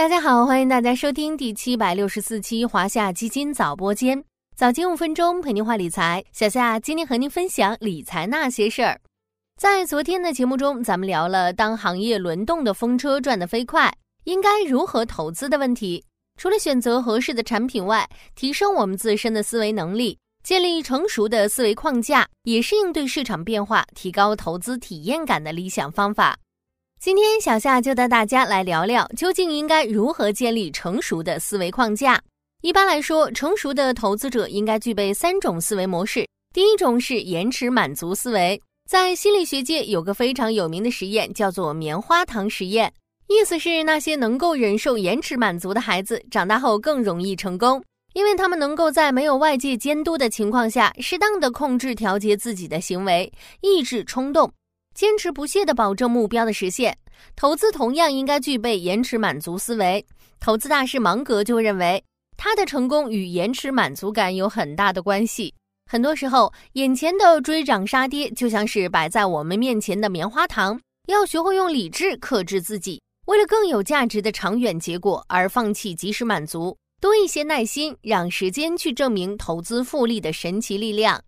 大家好，欢迎大家收听第七百六十四期华夏基金早播间，早间五分钟陪您话理财。小夏今天和您分享理财那些事儿。在昨天的节目中，咱们聊了当行业轮动的风车转得飞快，应该如何投资的问题。除了选择合适的产品外，提升我们自身的思维能力，建立成熟的思维框架，也是应对市场变化、提高投资体验感的理想方法。今天小夏就带大家来聊聊，究竟应该如何建立成熟的思维框架。一般来说，成熟的投资者应该具备三种思维模式。第一种是延迟满足思维，在心理学界有个非常有名的实验，叫做棉花糖实验。意思是那些能够忍受延迟满足的孩子，长大后更容易成功，因为他们能够在没有外界监督的情况下，适当的控制调节自己的行为，抑制冲动。坚持不懈地保证目标的实现，投资同样应该具备延迟满足思维。投资大师芒格就认为，他的成功与延迟满足感有很大的关系。很多时候，眼前的追涨杀跌就像是摆在我们面前的棉花糖，要学会用理智克制自己，为了更有价值的长远结果而放弃及时满足，多一些耐心，让时间去证明投资复利的神奇力量。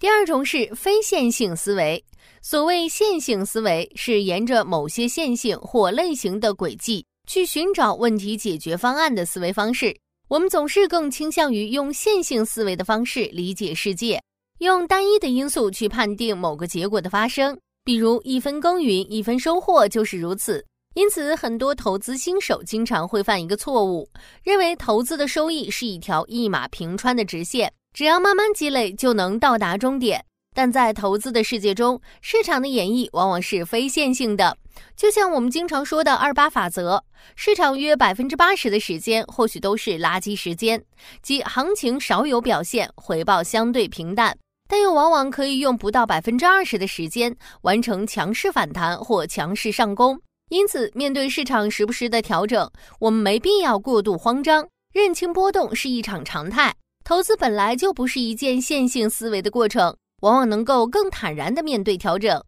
第二种是非线性思维。所谓线性思维，是沿着某些线性或类型的轨迹去寻找问题解决方案的思维方式。我们总是更倾向于用线性思维的方式理解世界，用单一的因素去判定某个结果的发生。比如一分耕耘一分收获就是如此。因此，很多投资新手经常会犯一个错误，认为投资的收益是一条一马平川的直线。只要慢慢积累，就能到达终点。但在投资的世界中，市场的演绎往往是非线性的。就像我们经常说的二八法则，市场约百分之八十的时间或许都是垃圾时间，即行情少有表现，回报相对平淡，但又往往可以用不到百分之二十的时间完成强势反弹或强势上攻。因此，面对市场时不时的调整，我们没必要过度慌张，认清波动是一场常态。投资本来就不是一件线性思维的过程，往往能够更坦然地面对调整。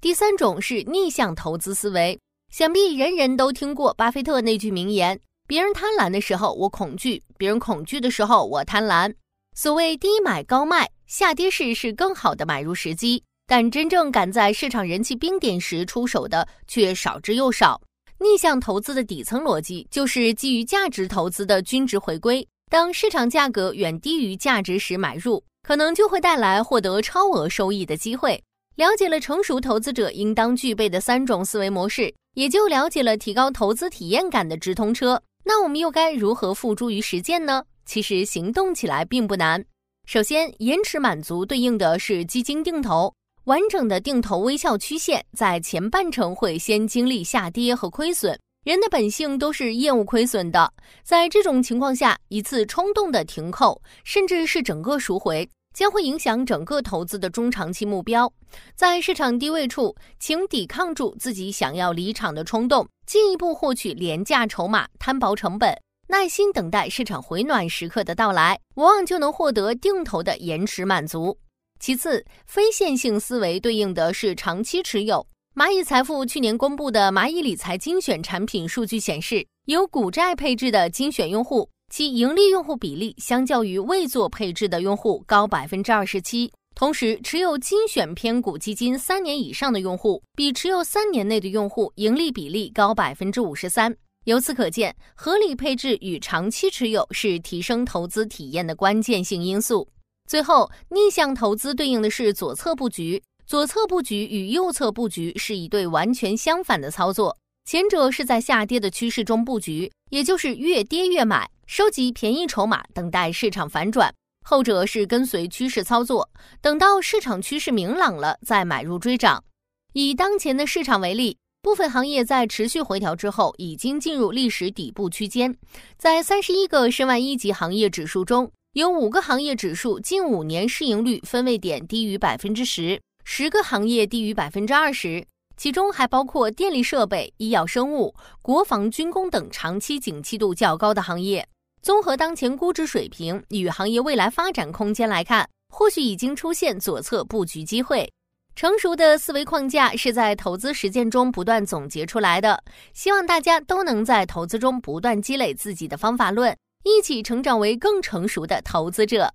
第三种是逆向投资思维，想必人人都听过巴菲特那句名言：“别人贪婪的时候我恐惧，别人恐惧的时候我贪婪。”所谓低买高卖，下跌时是更好的买入时机，但真正赶在市场人气冰点时出手的却少之又少。逆向投资的底层逻辑就是基于价值投资的均值回归。当市场价格远低于价值时买入，可能就会带来获得超额收益的机会。了解了成熟投资者应当具备的三种思维模式，也就了解了提高投资体验感的直通车。那我们又该如何付诸于实践呢？其实行动起来并不难。首先，延迟满足对应的是基金定投，完整的定投微笑曲线在前半程会先经历下跌和亏损。人的本性都是厌恶亏损的，在这种情况下，一次冲动的停扣，甚至是整个赎回，将会影响整个投资的中长期目标。在市场低位处，请抵抗住自己想要离场的冲动，进一步获取廉价筹码，摊薄成本，耐心等待市场回暖时刻的到来，往往就能获得定投的延迟满足。其次，非线性思维对应的是长期持有。蚂蚁财富去年公布的蚂蚁理财精选产品数据显示，有股债配置的精选用户，其盈利用户比例相较于未做配置的用户高百分之二十七。同时，持有精选偏股基金三年以上的用户，比持有三年内的用户盈利比例高百分之五十三。由此可见，合理配置与长期持有是提升投资体验的关键性因素。最后，逆向投资对应的是左侧布局。左侧布局与右侧布局是一对完全相反的操作，前者是在下跌的趋势中布局，也就是越跌越买，收集便宜筹码，等待市场反转；后者是跟随趋势操作，等到市场趋势明朗了再买入追涨。以当前的市场为例，部分行业在持续回调之后已经进入历史底部区间，在三十一个申万一级行业指数中，有五个行业指数近五年市盈率分位点低于百分之十。十个行业低于百分之二十，其中还包括电力设备、医药生物、国防军工等长期景气度较高的行业。综合当前估值水平与行业未来发展空间来看，或许已经出现左侧布局机会。成熟的思维框架是在投资实践中不断总结出来的。希望大家都能在投资中不断积累自己的方法论，一起成长为更成熟的投资者。